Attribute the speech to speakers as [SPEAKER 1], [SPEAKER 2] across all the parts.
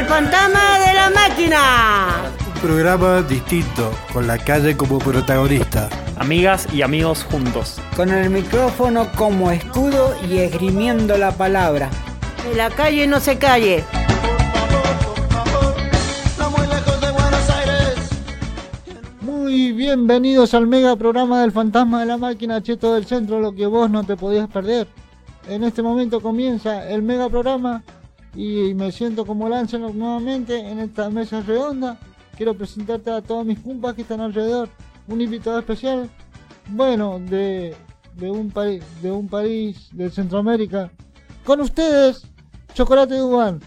[SPEAKER 1] El fantasma de la máquina.
[SPEAKER 2] Un programa distinto, con la calle como protagonista.
[SPEAKER 3] Amigas y amigos juntos.
[SPEAKER 4] Con el micrófono como escudo y esgrimiendo la palabra.
[SPEAKER 1] En la calle no se calle.
[SPEAKER 5] Muy bienvenidos al mega programa del fantasma de la máquina Cheto del Centro, lo que vos no te podías perder. En este momento comienza el mega programa y me siento como Lancelot nuevamente en esta mesa redonda. Quiero presentarte a todos mis compas que están alrededor. Un invitado especial, bueno, de, de un país de un país de Centroamérica. Con ustedes, Chocolate Dubán.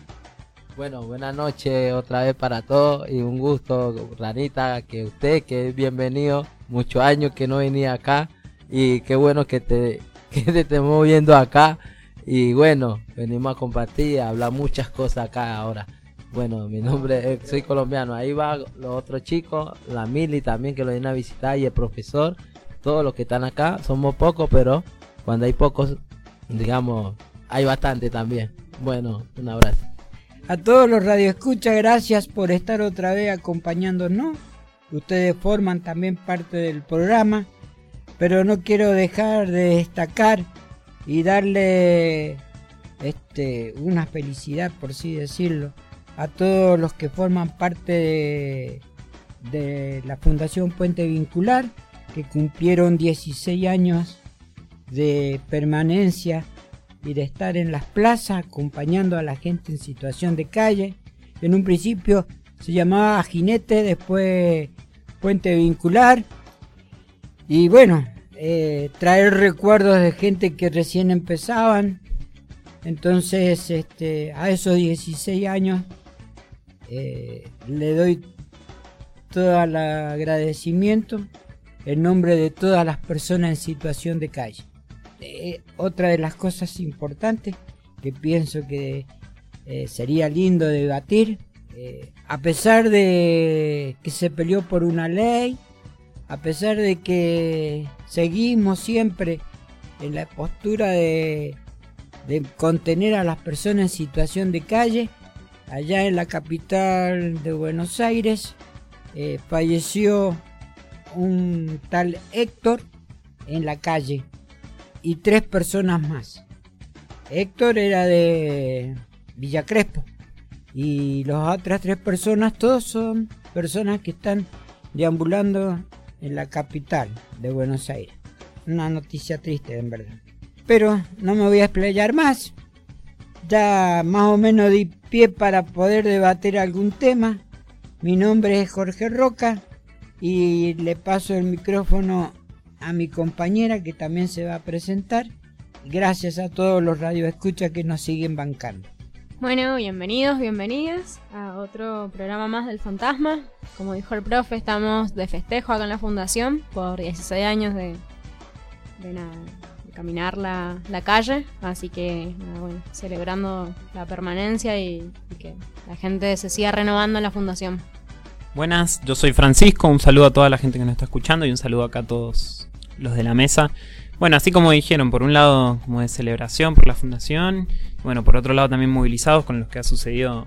[SPEAKER 6] Bueno, buenas noches otra vez para todos y un gusto, Ranita, que usted, que es bienvenido. Muchos años que no venía acá y qué bueno que te, que te estemos viendo acá. Y bueno, venimos a compartir, a hablar muchas cosas acá ahora. Bueno, mi nombre es, soy colombiano. Ahí va los otros chicos, la Mili también que lo viene a visitar y el profesor. Todos los que están acá, somos pocos, pero cuando hay pocos, digamos, hay bastante también. Bueno, un abrazo.
[SPEAKER 4] A todos los radioescuchas, gracias por estar otra vez acompañándonos. Ustedes forman también parte del programa, pero no quiero dejar de destacar y darle este una felicidad, por así decirlo, a todos los que forman parte de, de la Fundación Puente Vincular, que cumplieron 16 años de permanencia y de estar en las plazas acompañando a la gente en situación de calle. En un principio se llamaba Jinete, después Puente Vincular. Y bueno, eh, traer recuerdos de gente que recién empezaban. Entonces, este, a esos 16 años eh, le doy todo el agradecimiento en nombre de todas las personas en situación de calle. Eh, otra de las cosas importantes que pienso que sería lindo debatir, a pesar de que se peleó por una ley, a pesar de que seguimos siempre en la postura de, contener a las personas en situación de calle, allá en la capital de Buenos Aires falleció un tal Héctor en la calle y tres personas más. Héctor era de Villa Crespo y las otras tres personas, todos son personas que están deambulando en la capital de Buenos Aires. Una noticia triste, en verdad. Pero no me voy a explayar más. Ya más o menos di pie para poder debatir algún tema. Mi nombre es Jorge Roca y le paso el micrófono a mi compañera que también se va a presentar. Gracias a todos los radioescuchas que nos siguen bancando.
[SPEAKER 7] Bueno, bienvenidos, bienvenidas a otro programa más del Fantasma. Como dijo el profe, estamos de festejo acá en la Fundación por 16 años de, caminar la, calle. Así que, bueno, celebrando la permanencia y que la gente se siga renovando en la Fundación.
[SPEAKER 3] Buenas, yo soy Francisco, un saludo a toda la gente que nos está escuchando y un saludo acá a todos los de la mesa. Bueno, así como dijeron, por un lado como de celebración por la fundación, bueno, por otro lado también movilizados con lo que ha sucedido,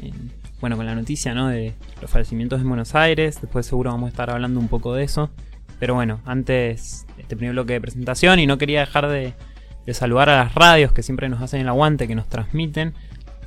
[SPEAKER 3] en, bueno, con la noticia, ¿no? De los fallecimientos en Buenos Aires, después seguro vamos a estar hablando un poco de eso. Pero bueno, antes este primer bloque de presentación y no quería dejar de, saludar a las radios que siempre nos hacen el aguante, que nos transmiten.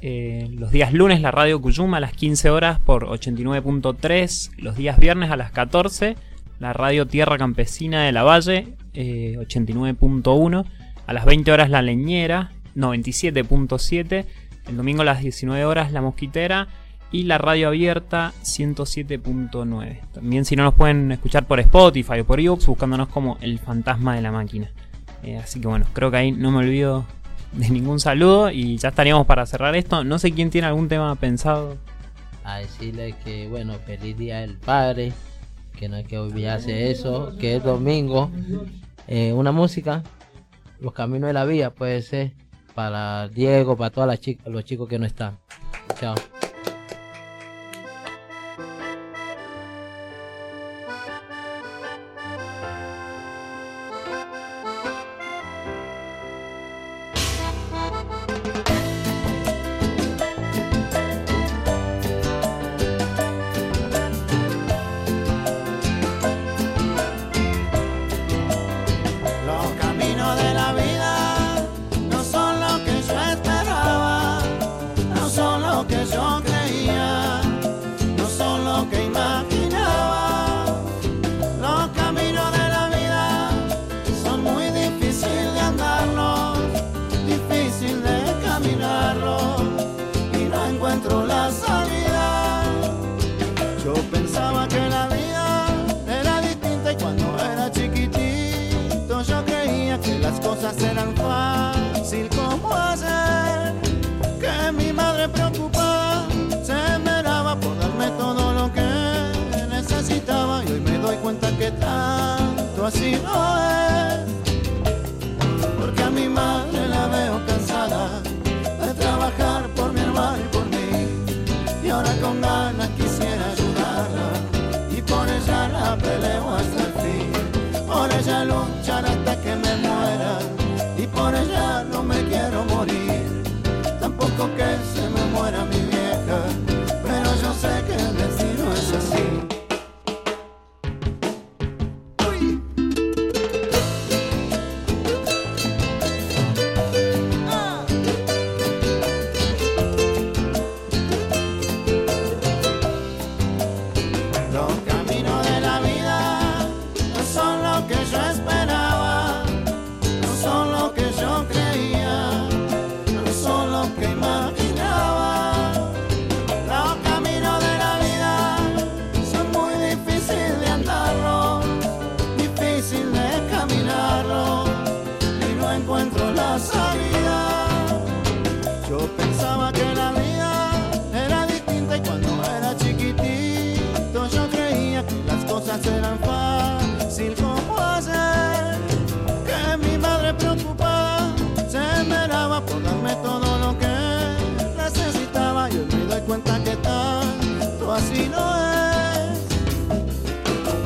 [SPEAKER 3] Eh, los días lunes la radio Cuyuma a las 15 horas por 89.3, los días viernes a las 14 la radio Tierra Campesina de la Valle eh, 89.1, a las 20 horas la Leñera 97.7, el domingo a las 19 horas la Mosquitera y la radio abierta 107.9. También si no nos pueden escuchar por Spotify o por ebooks buscándonos como El Fantasma de la Máquina. Eh, así que bueno, creo que ahí no me olvido de ningún saludo y ya estaríamos para cerrar esto. No sé quién tiene algún tema pensado.
[SPEAKER 6] A decirle que, bueno, feliz día del padre, que no hay que olvidarse eso, que es domingo. Eh, una música, Los Caminos de la Vía, puede ser para Diego, para chicas, los chicos que no están. Chao.
[SPEAKER 8] Tanto así no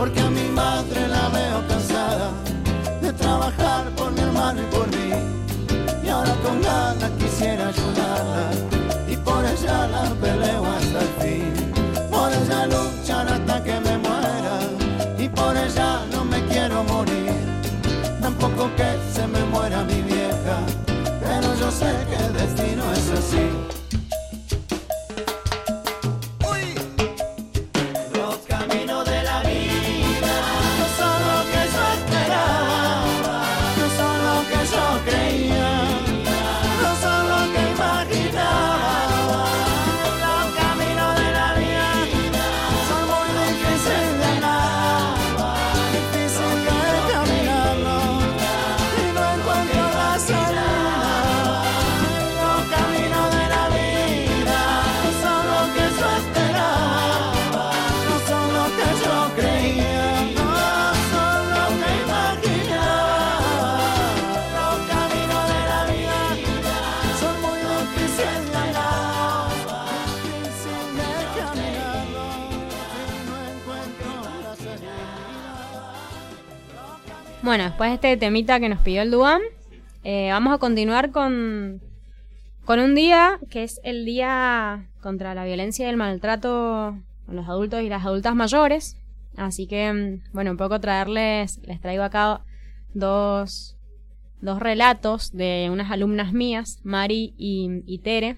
[SPEAKER 8] Porque a mi madre la veo cansada de trabajar por mi hermano y por mí. Y ahora con ganas quisiera ayudarla y por ella la peleo
[SPEAKER 7] Bueno, después de este temita que nos pidió el Duam, eh, vamos a continuar con, con un día que es el día contra la violencia y el maltrato con los adultos y las adultas mayores. Así que, mm, bueno, un poco traerles, les traigo acá dos, dos relatos de unas alumnas mías, Mari y, Tere,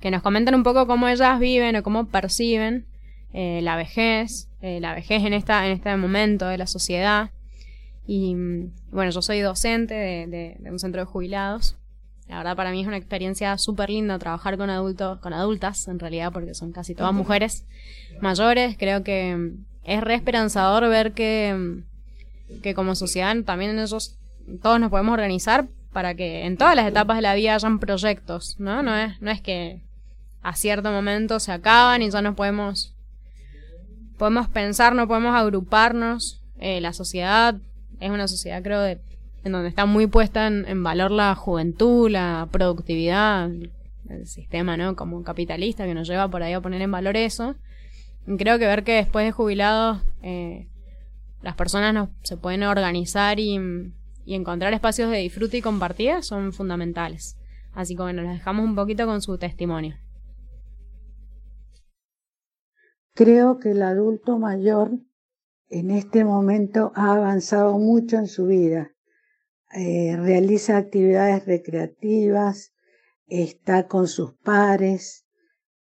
[SPEAKER 7] que nos comentan un poco cómo ellas viven o cómo perciben eh, la vejez, eh, la vejez en, esta, en este momento de la sociedad. Y mm, bueno, yo soy docente de, de- de un centro de jubilados. La verdad para mí es una experiencia súper linda trabajar con adultos, con adultas en realidad, porque son casi todas mujeres mayores. Creo que mm, es re esperanzador ver que, mm, que como sociedad también ellos, todos nos podemos organizar para que en todas las etapas de la vida hayan proyectos, ¿no? No es, no es que a cierto momento se acaban y ya no podemos podemos pensar, no podemos agruparnos. Eh, la sociedad es una sociedad, creo, de, en donde está muy puesta en, valor la juventud, la productividad, el sistema, ¿no? Como capitalista que nos lleva por ahí a poner en valor eso. Y creo que ver que después de jubilados eh, las personas no, se pueden organizar y, y encontrar espacios de disfrute y compartida son fundamentales. Así que bueno, los dejamos un poquito con su testimonio.
[SPEAKER 9] Creo que el adulto mayor en este momento ha avanzado mucho en su vida. Eh, realiza actividades recreativas, está con sus pares,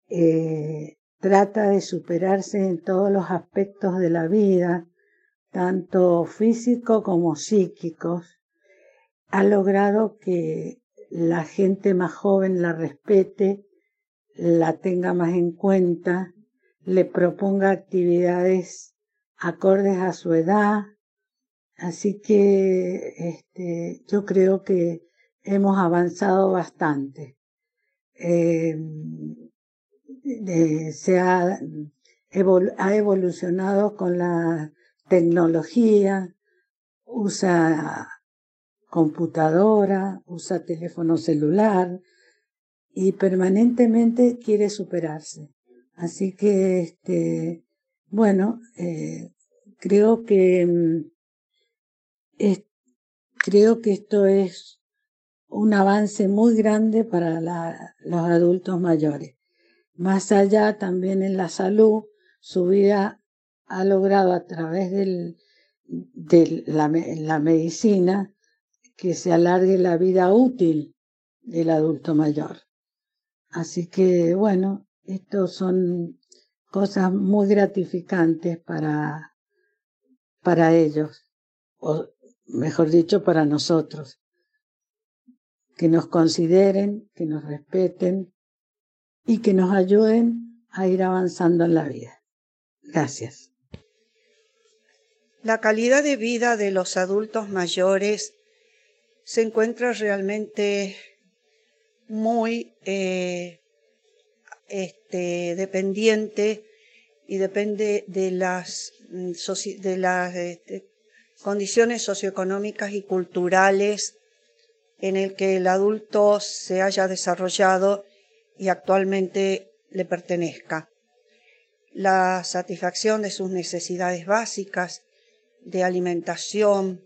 [SPEAKER 9] eh, trata de superarse en todos los aspectos de la vida, tanto físico como psíquicos. Ha logrado que la gente más joven la respete, la tenga más en cuenta, le proponga actividades acordes a su edad. Así que este, yo creo que hemos avanzado bastante. De- se ha, ha evolucionado con la tecnología, usa computadora, usa teléfono celular y permanentemente quiere superarse. Así que, este, bueno, eh, creo que mm, creo que esto es un avance muy grande para los adultos mayores. Más allá también en la salud, su vida ha logrado a través de la medicina que se alargue la vida útil del adulto mayor. Así que bueno, estos son cosas muy gratificantes para, para ellos, o mejor dicho, para nosotros. Que nos consideren, que nos respeten y que nos ayuden a ir avanzando en la vida. Gracias.
[SPEAKER 10] La calidad de vida de los adultos mayores se encuentra realmente muy eh, este, dependiente y depende de las, mm, este, condiciones socioeconómicas y culturales en el que el adulto se haya desarrollado y actualmente le pertenezca. La satisfacción de sus necesidades básicas, de alimentación,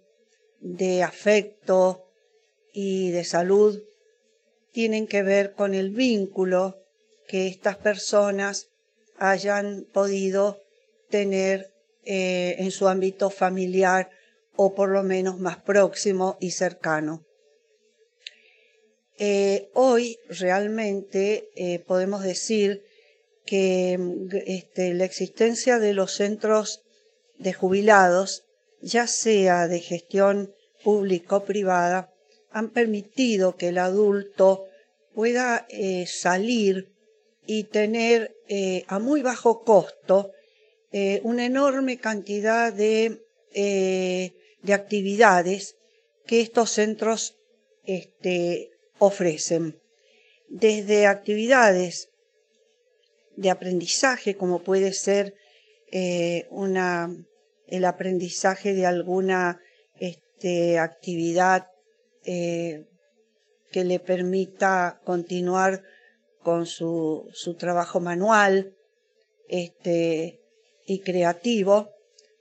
[SPEAKER 10] de afecto, y de salud tienen que ver con el vínculo que estas personas hayan podido tener eh, en su ámbito familiar o por lo menos más próximo y cercano. Eh, hoy realmente eh, podemos decir que este, la existencia de los centros de jubilados, ya sea de gestión pública o privada, han permitido que el adulto pueda salir y tener eh, a muy bajo costo eh, una enorme cantidad de, de, actividades que estos centros este, ofrecen. Desde actividades de aprendizaje, como puede ser una, el aprendizaje de alguna este, actividad eh, que le permita continuar con su, su trabajo manual este, y creativo,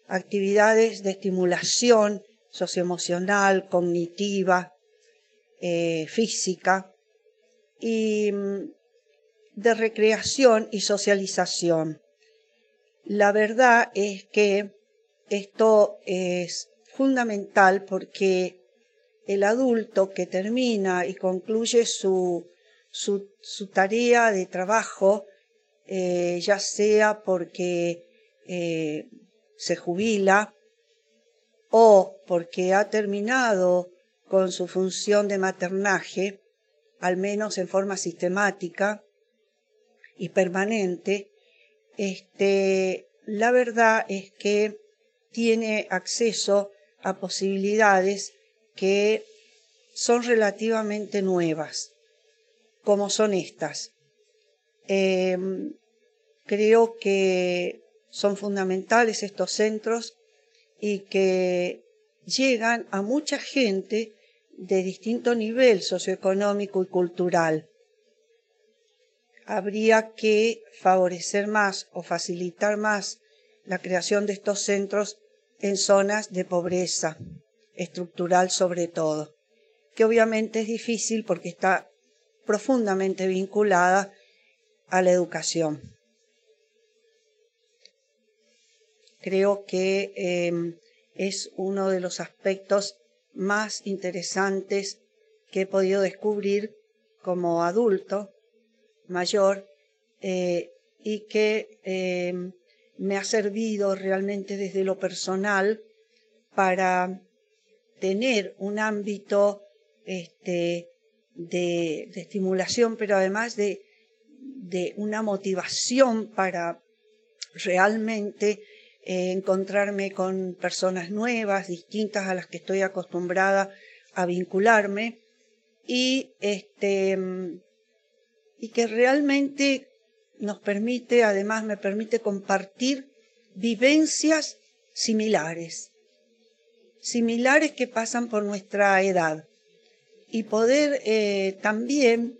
[SPEAKER 10] actividades de estimulación socioemocional, cognitiva, eh, física y mm, de recreación y socialización. La verdad es que esto es fundamental porque el adulto que termina y concluye su, su, tarea de trabajo, eh, ya sea porque eh, se jubila o porque ha terminado con su función de maternaje, al menos en forma sistemática y permanente, este, la verdad es que tiene acceso a posibilidades que son relativamente nuevas, como son estas. Em, creo que son fundamentales estos centros y que llegan a mucha gente de distinto nivel socioeconómico y cultural. Habría que favorecer más o facilitar más la creación de estos centros en zonas de pobreza, estructural sobre todo, que obviamente es difícil porque está profundamente vinculada a la educación. Creo que em, es uno de los aspectos más interesantes que he podido descubrir como adulto mayor eh, y que em, me ha servido realmente desde lo personal para tener un ámbito este, de, estimulación, pero además de, de, una motivación para realmente eh, encontrarme con personas nuevas, distintas a las que estoy acostumbrada a vincularme y este y que realmente nos permite, además me permite compartir vivencias similares, similares que pasan por nuestra edad y poder eh, también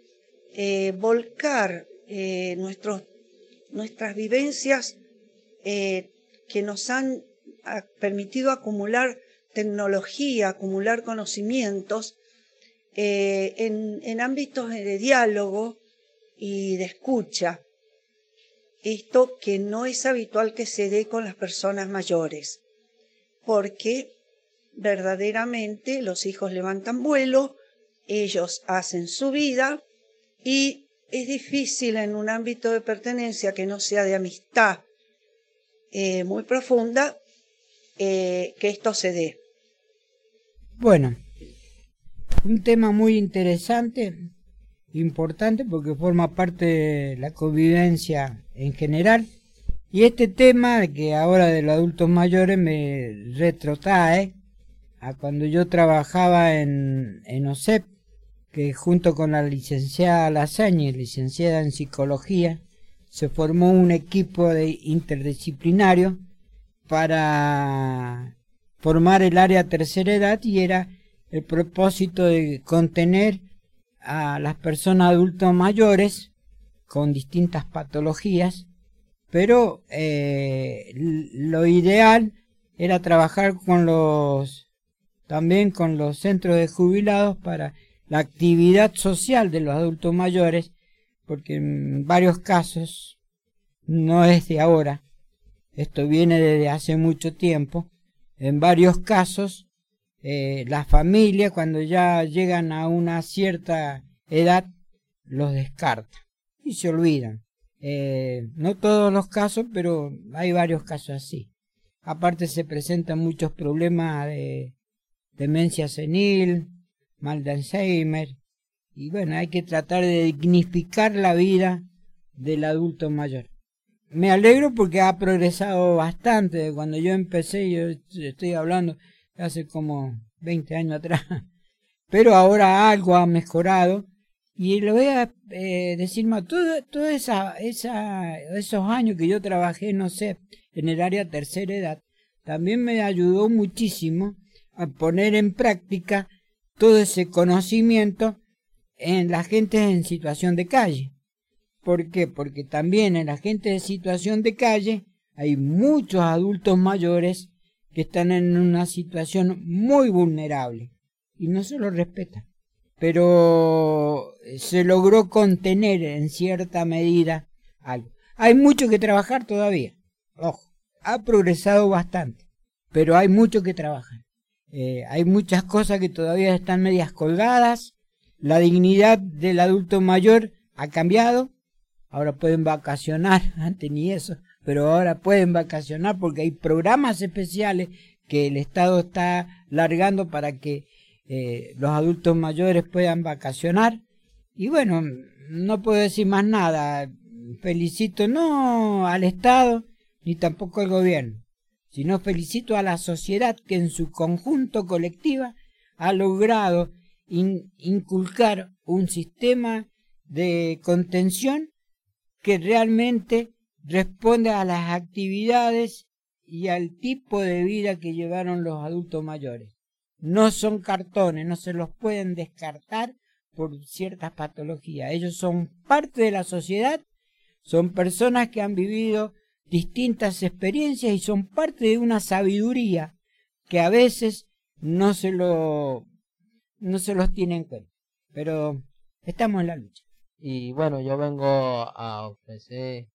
[SPEAKER 10] eh, volcar eh, nuestros, nuestras vivencias que nos han ah, permitido acumular tecnología, acumular conocimientos en, en ámbitos de diálogo y de escucha. Esto que no es habitual que se dé con las personas mayores, porque verdaderamente los hijos levantan vuelo, ellos hacen su vida y es difícil en un ámbito de pertenencia que no sea de amistad eh, muy profunda eh, que esto se dé.
[SPEAKER 4] Bueno, un tema muy interesante, importante porque forma parte de la convivencia en general. Y este tema que ahora de los adultos mayores me retrotrae a cuando yo trabajaba en, en OSEP que junto con la licenciada Lasagne, licenciada en psicología, se formó un equipo interdisciplinario para formar el área tercera edad y era el propósito de contener a las personas adultos mayores con distintas patologías, pero eh, lo ideal era trabajar con los también con los centros de jubilados para la actividad social de los adultos mayores, porque en varios casos no es de ahora, esto viene desde hace mucho tiempo, en varios casos eh, la familia cuando ya llegan a una cierta edad los descarta y se olvidan. Eh, no todos los casos, pero hay varios casos así. Aparte se presentan muchos problemas de demencia senil, mal de Alzheimer. Y bueno, hay que tratar de dignificar la vida del adulto mayor. Me alegro porque ha progresado bastante. Cuando yo empecé, yo estoy hablando hace como 20 años atrás. Pero ahora algo ha mejorado. Y le voy a eh, decir más, todos todo esa, esos años que yo trabajé, no sé, en el área tercera edad, también me ayudó muchísimo a poner en práctica todo ese conocimiento en la gente en situación de calle. ¿Por qué? Porque también en la gente en situación de calle hay muchos adultos mayores que están en una situación muy vulnerable y no se los respeta. Pero se logró contener en cierta medida algo. Hay mucho que trabajar todavía. Ojo, ha progresado bastante, pero hay mucho que trabajar. Eh, hay muchas cosas que todavía están medias colgadas. La dignidad del adulto mayor ha cambiado. Ahora pueden vacacionar, antes ni eso, pero ahora pueden vacacionar porque hay programas especiales que el Estado está largando para que eh, los adultos mayores puedan vacacionar. Y bueno, no puedo decir más nada. Felicito no al Estado ni tampoco al gobierno sino felicito a la sociedad que en su conjunto colectiva ha logrado inculcar un sistema de contención que realmente responde a las actividades y al tipo de vida que llevaron los adultos mayores. No son cartones, no se los pueden descartar por ciertas patologías. Ellos son parte de la sociedad, son personas que han vivido distintas experiencias y son parte de una sabiduría que a veces no se lo no se los tiene en cuenta. Pero estamos en la lucha.
[SPEAKER 6] Y bueno, yo vengo a ofrecer,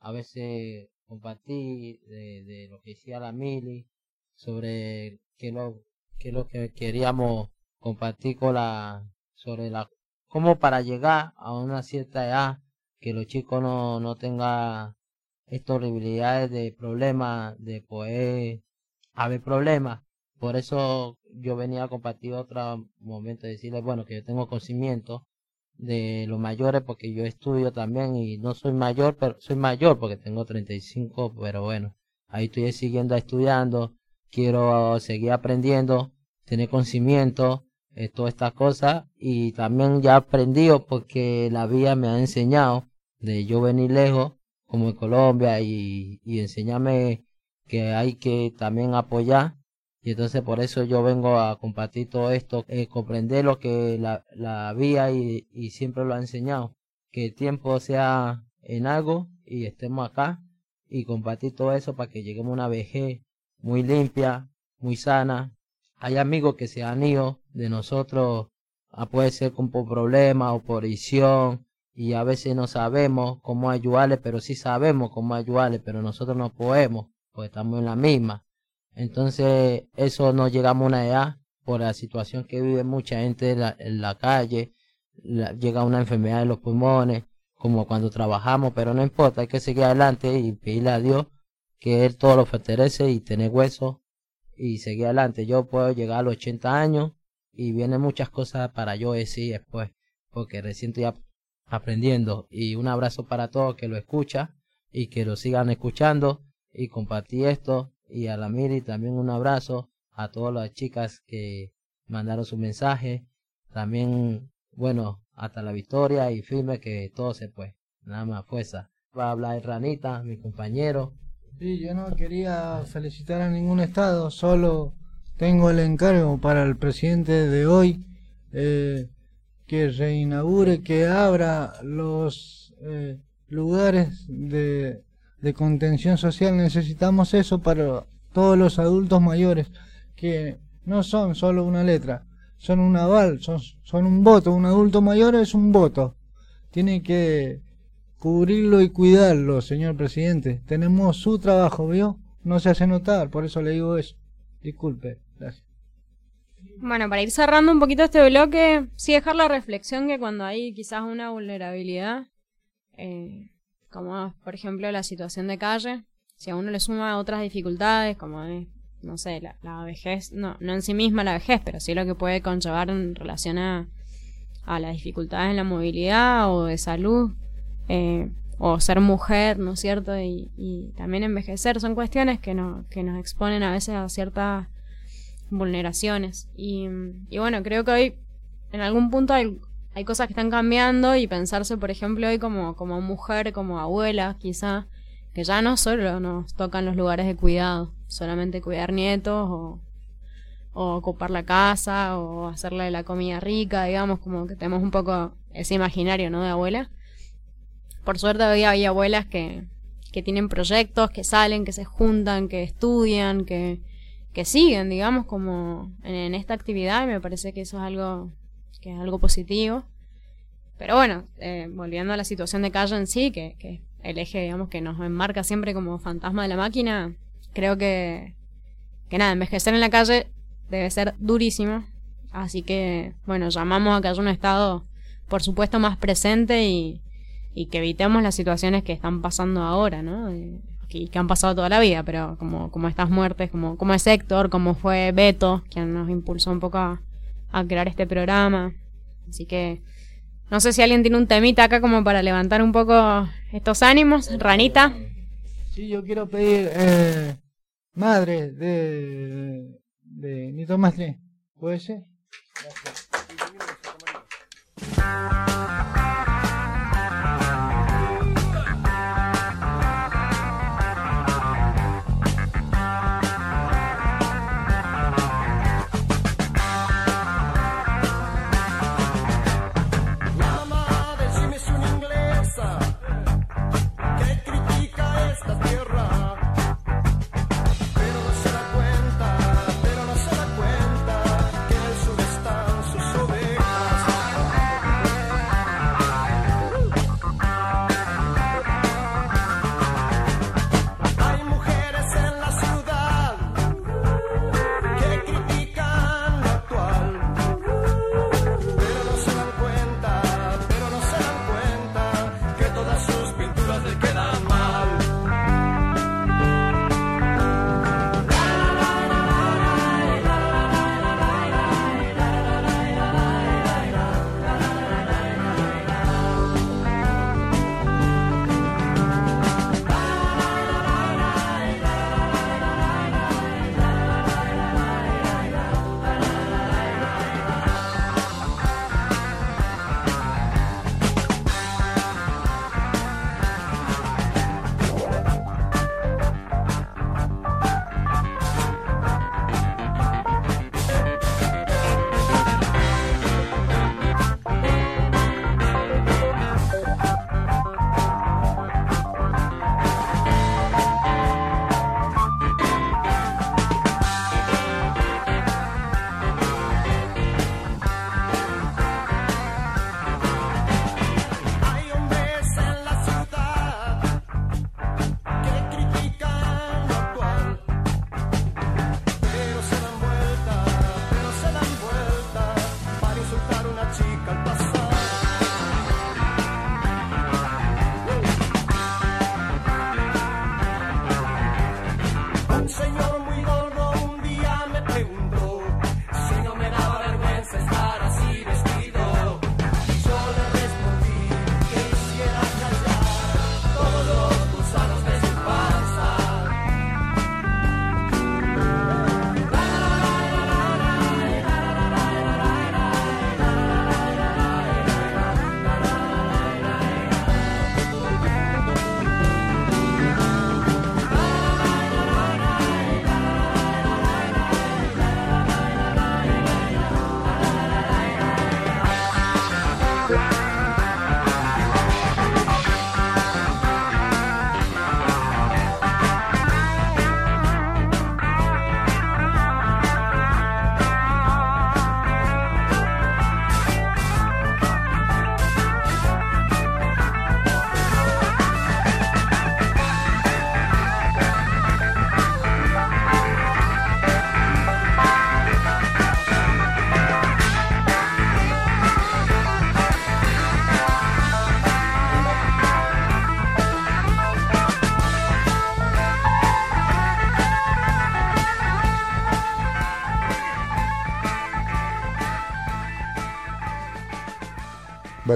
[SPEAKER 6] a veces compartir de, lo que decía la Mili sobre qué lo, qué lo que queríamos compartir con la, sobre la, cómo para llegar a una cierta edad que los chicos no, no tengan estas horribilidades de problemas, de poder haber problemas. Por eso yo venía a compartir otro momento, decirles, bueno, que yo tengo conocimiento de los mayores porque yo estudio también y no soy mayor, pero soy mayor porque tengo 35, pero bueno, ahí estoy siguiendo estudiando, quiero seguir aprendiendo, tener conocimiento, eh, todas estas cosas y también ya aprendido porque la vida me ha enseñado de yo venir lejos como en Colombia y, y enséñame que hay que también apoyar y entonces por eso yo vengo a compartir todo esto, eh, comprender lo que la, la vía y, y siempre lo ha enseñado, que el tiempo sea en algo y estemos acá y compartir todo eso para que lleguemos a una vejez muy limpia, muy sana. Hay amigos que se han ido de nosotros, a puede ser con por problemas o por y a veces no sabemos cómo ayudarle, pero sí sabemos cómo ayudarle, pero nosotros no podemos, porque estamos en la misma. Entonces, eso no llegamos a una edad por la situación que vive mucha gente en la, calle, llega una enfermedad de los pulmones, como cuando trabajamos, pero no importa, hay que seguir adelante y pedirle a Dios que Él todo lo fortalece y tener hueso y seguir adelante. Yo puedo llegar a los 80 años y vienen muchas cosas para yo decir después, porque recién ap- aprendiendo. Y un abrazo para todos que lo escuchan y que lo sigan escuchando y compartir esto. Y a la Miri también un abrazo a todas las chicas que mandaron su mensaje. También, bueno, hasta la victoria y firme que todo se puede. Nada más fuerza. Va a hablar Ranita, mi compañero.
[SPEAKER 5] Sí, yo no quería felicitar a ningún estado, solo tengo el encargo para el presidente de hoy eh, que reinaugure, que abra los eh, lugares de, de contención social. Necesitamos eso para todos los adultos mayores, que no son solo una letra, son un aval, son, son un voto. Un adulto mayor es un voto. Tiene que cubrirlo y cuidarlo, señor presidente. Tenemos su trabajo, ¿vio? No se hace notar, por eso le digo eso. Disculpe, gracias.
[SPEAKER 7] Bueno, para ir cerrando un poquito este bloque, sí dejar la reflexión que cuando hay quizás una vulnerabilidad, eh, como por ejemplo la situación de calle, si a uno le suma otras dificultades, como es, no sé, la, la vejez, no, no en sí misma la vejez, pero sí lo que puede conllevar en relación a, a las dificultades en la movilidad o de salud, eh, o ser mujer, ¿no es cierto? Y, y también envejecer, son cuestiones que, no, que nos exponen a veces a ciertas vulneraciones. Y, bueno, creo que hoy en algún punto hay, cosas que están cambiando y pensarse, por ejemplo, hoy como, como mujer, como abuela, quizá, que ya no solo nos tocan los lugares de cuidado, solamente cuidar nietos o, o ocupar la casa o hacerle la comida rica, digamos, como que tenemos un poco ese imaginario, ¿no? De abuela. Por suerte hoy hay abuelas que, que tienen proyectos, que salen, que se juntan, que estudian, que, que siguen, digamos, como en, en esta actividad y me parece que eso es algo que es algo positivo. Pero bueno, eh, volviendo a la situación de calle en sí, que, que el eje, digamos, que nos enmarca siempre como fantasma de la máquina, creo que, que nada, envejecer en la calle debe ser durísimo. Así que, bueno, llamamos a que haya un Estado, por supuesto, más presente y, y que evitemos las situaciones que están pasando ahora, ¿no? Eh, que, han pasado toda la vida, pero como, como estas muertes, como, como es Héctor, como fue Beto, quien nos impulsó un poco a, crear este programa. Así que no sé si alguien tiene un temita acá como para levantar un poco estos ánimos. Ranita.
[SPEAKER 5] Sí, yo quiero pedir eh, madre de, de Nito Mastre. ¿Puede ser?
[SPEAKER 8] La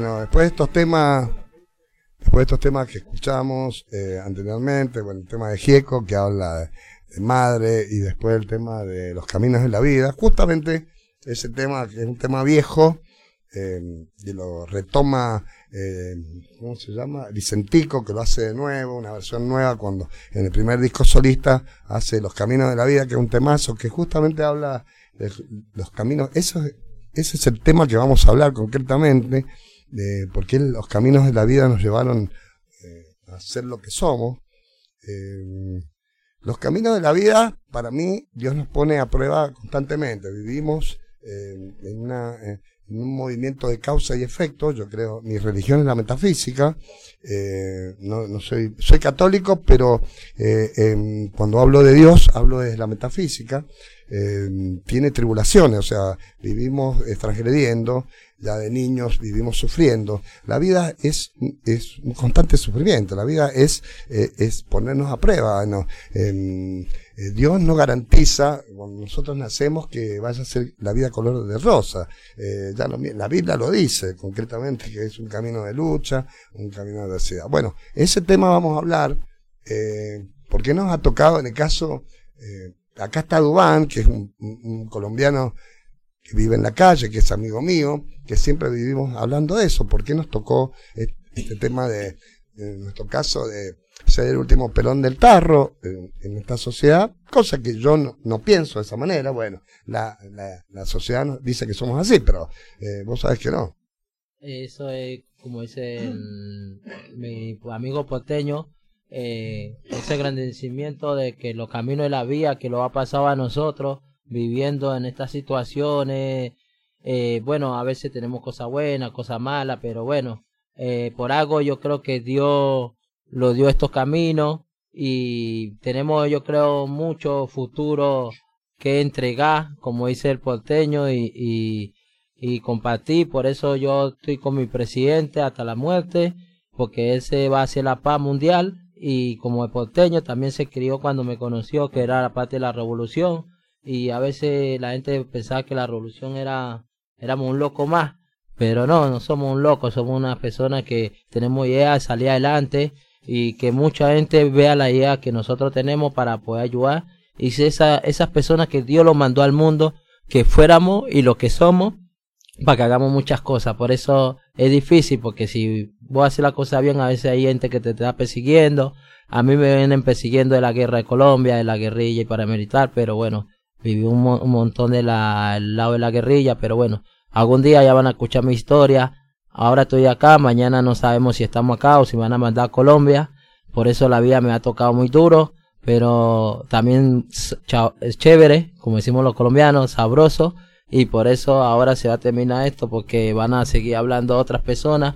[SPEAKER 11] Bueno, después de estos temas, después de estos temas que escuchamos eh, anteriormente, bueno, el tema de Gieco, que habla de, madre, y después el tema de los caminos de la vida, justamente ese tema, que es un tema viejo, eh, y lo retoma, eh, ¿cómo se llama? Vicentico, que lo hace de nuevo, una versión nueva, cuando en el primer disco solista hace Los Caminos de la Vida, que es un temazo, que justamente habla de los caminos, eso, es- ese es el tema que vamos a hablar concretamente, de por qué los caminos de la vida nos llevaron eh, a ser lo que somos. Eh, los caminos de la vida, para mí, Dios nos pone a prueba constantemente. Vivimos eh, en, un movimiento de causa y efecto. Yo creo, mi religión es la metafísica. No, soy, soy católico, pero em, cuando hablo de Dios, hablo desde la metafísica. Tiene tribulaciones, o sea, vivimos transgrediendo, ya de niños vivimos sufriendo. La vida es, es un constante sufrimiento, la vida es, eh, es ponernos a prueba. Em, eh, Dios no garantiza, cuando nosotros nacemos, que vaya a ser la vida color de rosa. Eh, ya la Biblia lo dice concretamente, que es un camino de lucha, un camino de adversidad. Bueno, ese tema vamos a hablar, eh, porque nos ha tocado en el caso, acá está Dubán, que es un colombiano vive en la calle, que es amigo mío, que siempre vivimos hablando de eso. ¿Por qué nos tocó este, tema de, en nuestro caso, de ser el último pelón del tarro en, en esta sociedad? Cosa que yo no, no pienso de esa manera. Bueno, la, la, la sociedad nos dice que somos así, pero eh, vos sabés que no.
[SPEAKER 6] Eso es, como dice mi amigo porteño, eh, ese agradecimiento de que los caminos de la vía que lo ha pasado a nosotros, viviendo en estas situaciones, eh, bueno, a veces tenemos cosas buenas, cosas malas, pero bueno, eh, por algo yo creo que Dios lo dio estos caminos y tenemos yo creo mucho futuro que entregar, como dice el porteño, y, y, compartir. Por eso yo estoy con mi presidente hasta la muerte, porque ese va a ser la paz mundial. Y como el porteño también se crió cuando me conoció, que era la parte de la revolución. Y a veces la gente pensaba que la revolución era, éramos un loco más. Pero no, no somos un loco, somos una persona que tenemos idea de salir adelante y que mucha gente vea la idea que nosotros tenemos para poder ayudar. Y si esa, esas personas que Dios lo mandó al mundo, que fuéramos y lo que somos, para que hagamos muchas cosas. Por eso es difícil, porque si vos haces la cosa bien, a veces hay gente que te está persiguiendo. A mí me vienen persiguiendo de la guerra de Colombia, de la guerrilla y paramilitar, pero bueno, viví un, un montón del lado de la guerrilla, pero bueno, algún día ya van a escuchar mi historia. Ahora estoy acá, mañana no sabemos si estamos acá o si van a mandar a Colombia. Por eso la vida me ha tocado muy duro, pero también es chévere, como decimos los colombianos, sabroso. Y por eso ahora se va a terminar esto, porque van a seguir hablando otras personas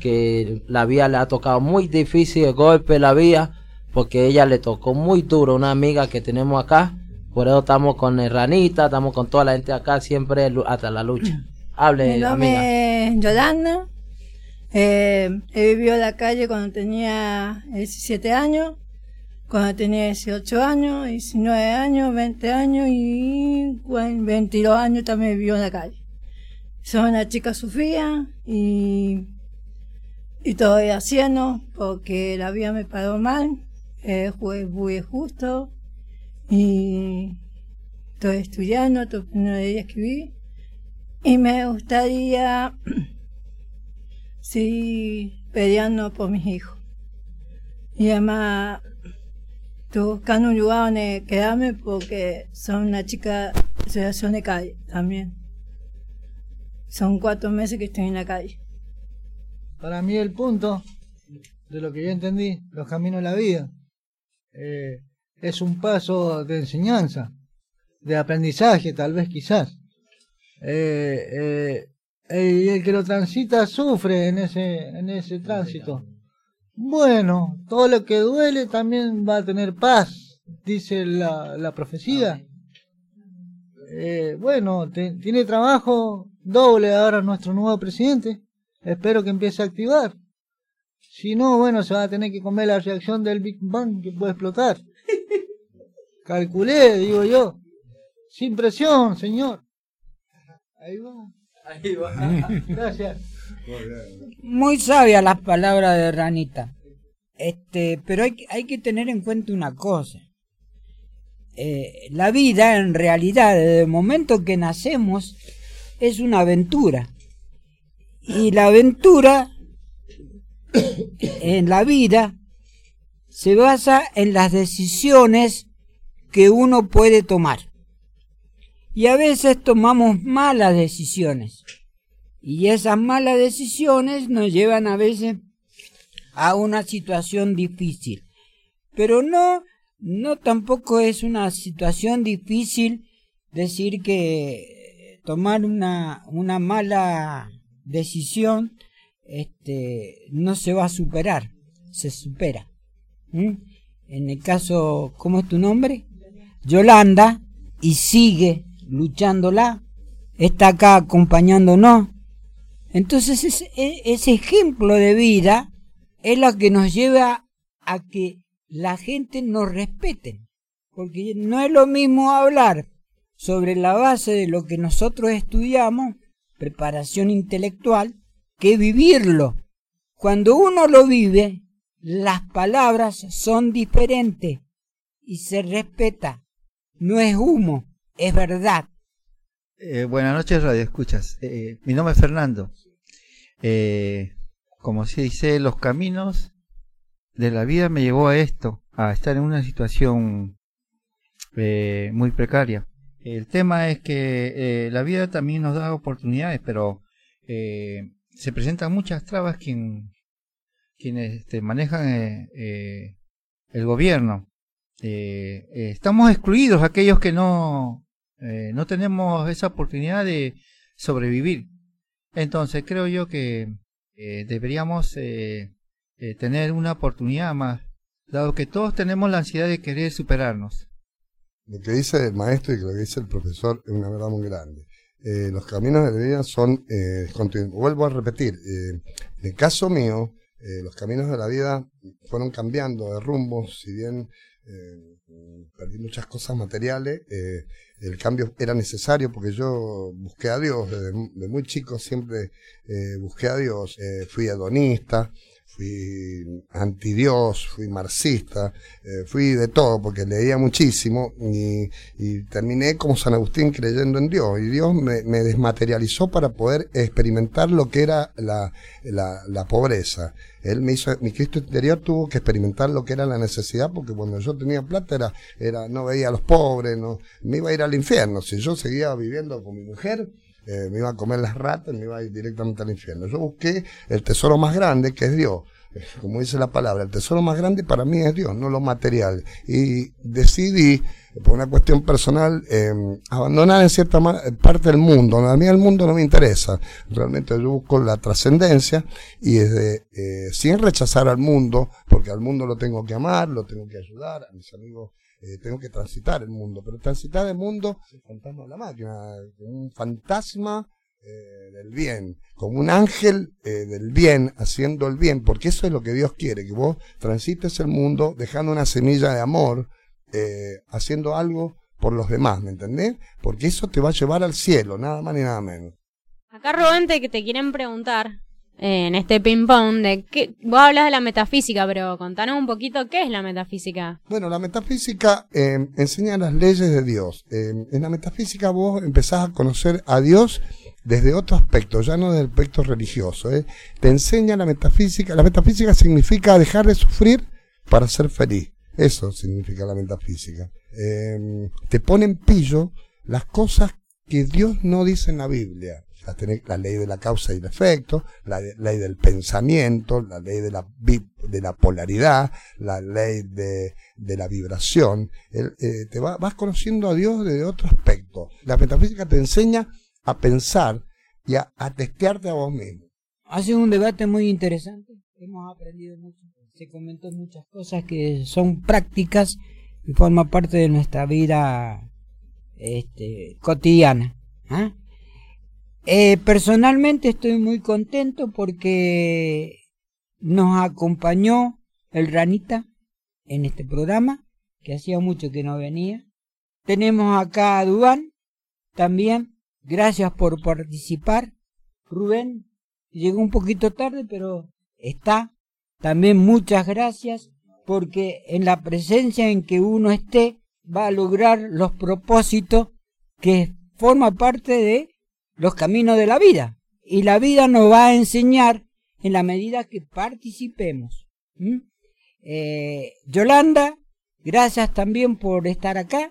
[SPEAKER 6] que la vía le ha tocado muy difícil el golpe, la vía, porque ella le tocó muy duro, una amiga que tenemos acá. Por eso estamos con el Ranita, estamos con toda la gente acá, siempre hasta la lucha. Hable,
[SPEAKER 12] Mi
[SPEAKER 6] amiga.
[SPEAKER 12] nombre es Yolanda. Eh, he vivido en la calle cuando tenía 17 años, cuando tenía 18 años, 19 años, 20 años y bueno, 22 años también vivió en la calle. Soy una chica Sofía y, y todavía haciendo porque la vida me paró mal, eh, fue muy justo y estoy estudiando, estoy aprendiendo de escribir y me gustaría seguir peleando por mis hijos. Y además estoy buscando un lugar donde quedarme porque son una chica de situación de calle también. Son cuatro meses que estoy en la calle.
[SPEAKER 5] Para mí el punto de lo que yo entendí, los caminos de la vida, eh, es un paso de enseñanza, de aprendizaje tal vez quizás. Eh, eh, y el que lo transita sufre en ese, en ese tránsito. Bueno, todo lo que duele también va a tener paz, dice la, la profecía. Eh, bueno, te- tiene trabajo doble ahora nuestro nuevo presidente. Espero que empiece a activar. Si no, bueno, se va a tener que comer la reacción del Big Bang que puede explotar. Calculé, digo yo. Sin presión, señor. Ahí va.
[SPEAKER 6] Ahí va.
[SPEAKER 5] Gracias.
[SPEAKER 4] Muy sabia las palabras de Ranita. Este, pero hay, que- hay que tener en cuenta una cosa. Eh, la vida, en realidad, desde el momento que nacemos, es una aventura. Y la aventura en la vida se basa en las decisiones que uno puede tomar. Y a veces tomamos malas decisiones. Y esas malas decisiones nos llevan a veces a una situación difícil. Pero no, no tampoco es una situación difícil decir que tomar una, una mala decisión este, no se va a superar, se supera. En el caso, ¿cómo es tu nombre? Yolanda, y sigue luchándola, está acá acompañándonos. Entonces ese, e- ese ejemplo de vida es lo que nos lleva a que la gente nos respete. Porque no es lo mismo hablar sobre la base de lo que nosotros estudiamos, preparación intelectual, que vivirlo. Cuando uno lo vive, las palabras son diferentes y se respeta. No es humo, es verdad.
[SPEAKER 13] Eh, buenas noches, Radio Escuchas. Eh, mi nombre es Fernando. Eh, como se dice, los caminos de la vida me llevó a esto, a estar en una situación eh, muy precaria. El tema es que eh, la vida también nos da oportunidades, pero eh, se presentan muchas trabas quien, quienes este, manejan eh, eh, el gobierno. Eh, eh, estamos excluidos aquellos que no, eh, no tenemos esa oportunidad de sobrevivir. Entonces creo yo que deberíamos tener una oportunidad más, dado que todos tenemos la ansiedad de querer superarnos.
[SPEAKER 11] Lo que dice el maestro y lo que dice el profesor es una verdad muy grande. Los caminos de la vida son continuos. Vuelvo a repetir, en el caso mío, los caminos de la vida fueron cambiando de rumbo, si bien eh, perdí muchas cosas materiales, eh, el cambio era necesario porque yo busqué a Dios, desde mu- de muy chico siempre eh, busqué a Dios, eh, fui hedonista, fui antidios, fui marxista, eh, fui de todo porque leía muchísimo y, terminé como San Agustín creyendo en Dios y Dios me, desmaterializó para poder experimentar lo que era la, la, la pobreza. Él me hizo, mi Cristo interior tuvo que experimentar lo que era la necesidad porque cuando yo tenía plata era, era no veía a los pobres, no, me iba a ir al infierno. Si yo seguía viviendo con mi mujer, eh, me iba a comer las ratas, me iba a ir directamente al infierno. Yo busqué el tesoro más grande que es Dios. Eh, Como dice la palabra, el tesoro más grande para mí es Dios, no lo material. Y decidí, por una cuestión personal, eh, abandonar en cierta parte del mundo. A mí el mundo no me interesa. Realmente yo busco la trascendencia y desde, eh, sin rechazar al mundo, porque al mundo lo tengo que amar, lo tengo que ayudar, a mis amigos eh, tengo que transitar el mundo, pero transitar el mundo es el fantasma de la máquina, un fantasma eh, del bien, como un ángel eh, del bien, haciendo el bien, porque eso es lo que Dios quiere, que vos transites el mundo dejando una semilla de amor, haciendo algo por los demás, ¿me entendés? Porque eso te va a llevar al cielo, nada más ni nada menos.
[SPEAKER 7] Acá Rubén te, te quieren preguntar en este ping pong de qué, vos hablas de la metafísica, pero contanos un poquito qué es la metafísica.
[SPEAKER 11] Bueno, la metafísica eh, enseña las leyes de Dios. Eh, en la metafísica vos empezás a conocer a Dios desde otro aspecto, ya no desde el aspecto religioso. ¿eh? Te enseña la metafísica. La metafísica significa dejar de sufrir para ser feliz. Eso significa la metafísica. Eh, te pone en pillo las cosas que Dios no dice en la Biblia. La, tenés- la ley de la causa y el efecto, la ley del pensamiento, la ley de la, de la polaridad, la ley de, de la vibración. Eh, te va- vas conociendo a Dios desde otro aspecto. La metafísica te enseña a pensar y a, a testearte a vos mismo.
[SPEAKER 4] Hace un debate muy interesante. Hemos aprendido mucho. Se comentó muchas cosas que son prácticas y forman parte de nuestra vida este, cotidiana. ¿ah? Eh, personalmente estoy muy contento porque nos acompañó el Ranita en este programa, que hacía mucho que no venía. Tenemos acá a Dubán también. Gracias por participar. Rubén, llegó un poquito tarde, pero está. También muchas gracias, porque en la presencia en que uno esté, va a lograr los propósitos que forma parte de los caminos de la vida. Y la vida nos va a enseñar en la medida que participemos. ¿m? Eh, Yolanda, gracias también por estar acá.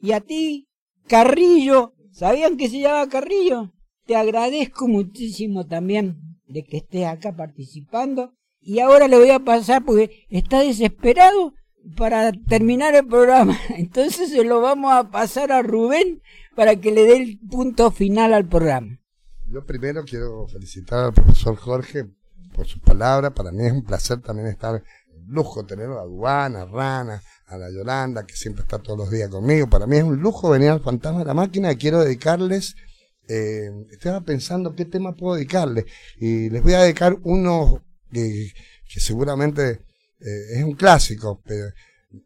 [SPEAKER 4] Y a ti, Carrillo, ¿sabían que se llama Carrillo? Te agradezco muchísimo también de que estés acá participando. Y ahora le voy a pasar porque está desesperado para terminar el programa. Entonces se lo vamos a pasar a Rubén para que le dé el punto final al programa.
[SPEAKER 11] Yo primero quiero felicitar al profesor Jorge por sus palabras. Para mí es un placer también estar, lujo tener a Duana, a Rana, a la Yolanda, que siempre está todos los días conmigo. Para mí es un lujo venir al Fantasma de la Máquina y quiero dedicarles, eh, estaba pensando qué tema puedo dedicarles. Y les voy a dedicar uno que, que seguramente eh, es un clásico, pero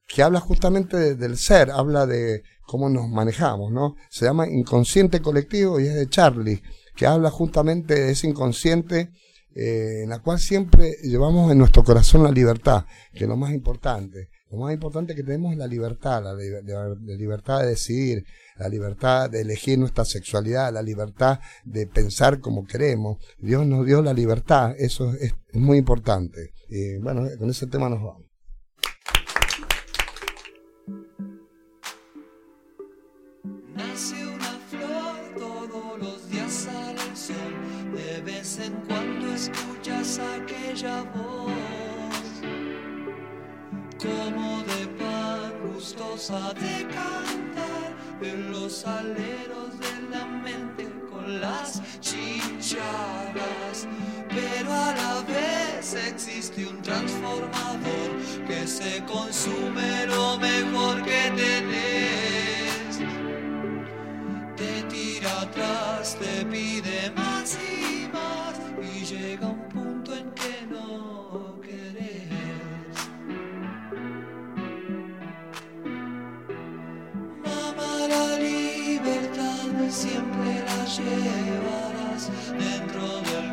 [SPEAKER 11] que habla justamente de- del ser, habla de cómo nos manejamos, ¿no? Se llama Inconsciente Colectivo y es de Charlie, que habla justamente de ese inconsciente eh, en la cual siempre llevamos en nuestro corazón la libertad, que es lo más importante. Lo más importante que tenemos es la libertad, la, liber- la- la libertad de decidir, la libertad de elegir nuestra sexualidad, la libertad de pensar como queremos. Dios nos dio la libertad, eso es, es muy importante. Y bueno, con ese tema nos vamos.
[SPEAKER 14] Nace una flor, todos los días sale el sol. De vez en cuando escuchas aquella voz, como de pan gustosa de cantar en los aleros de la mente con las chinchadas. Pero a la vez existe un transformador que se consume lo mejor que tenés te pide más y más y llega un punto en que no querés. Mamá, la libertad siempre la llevarás dentro del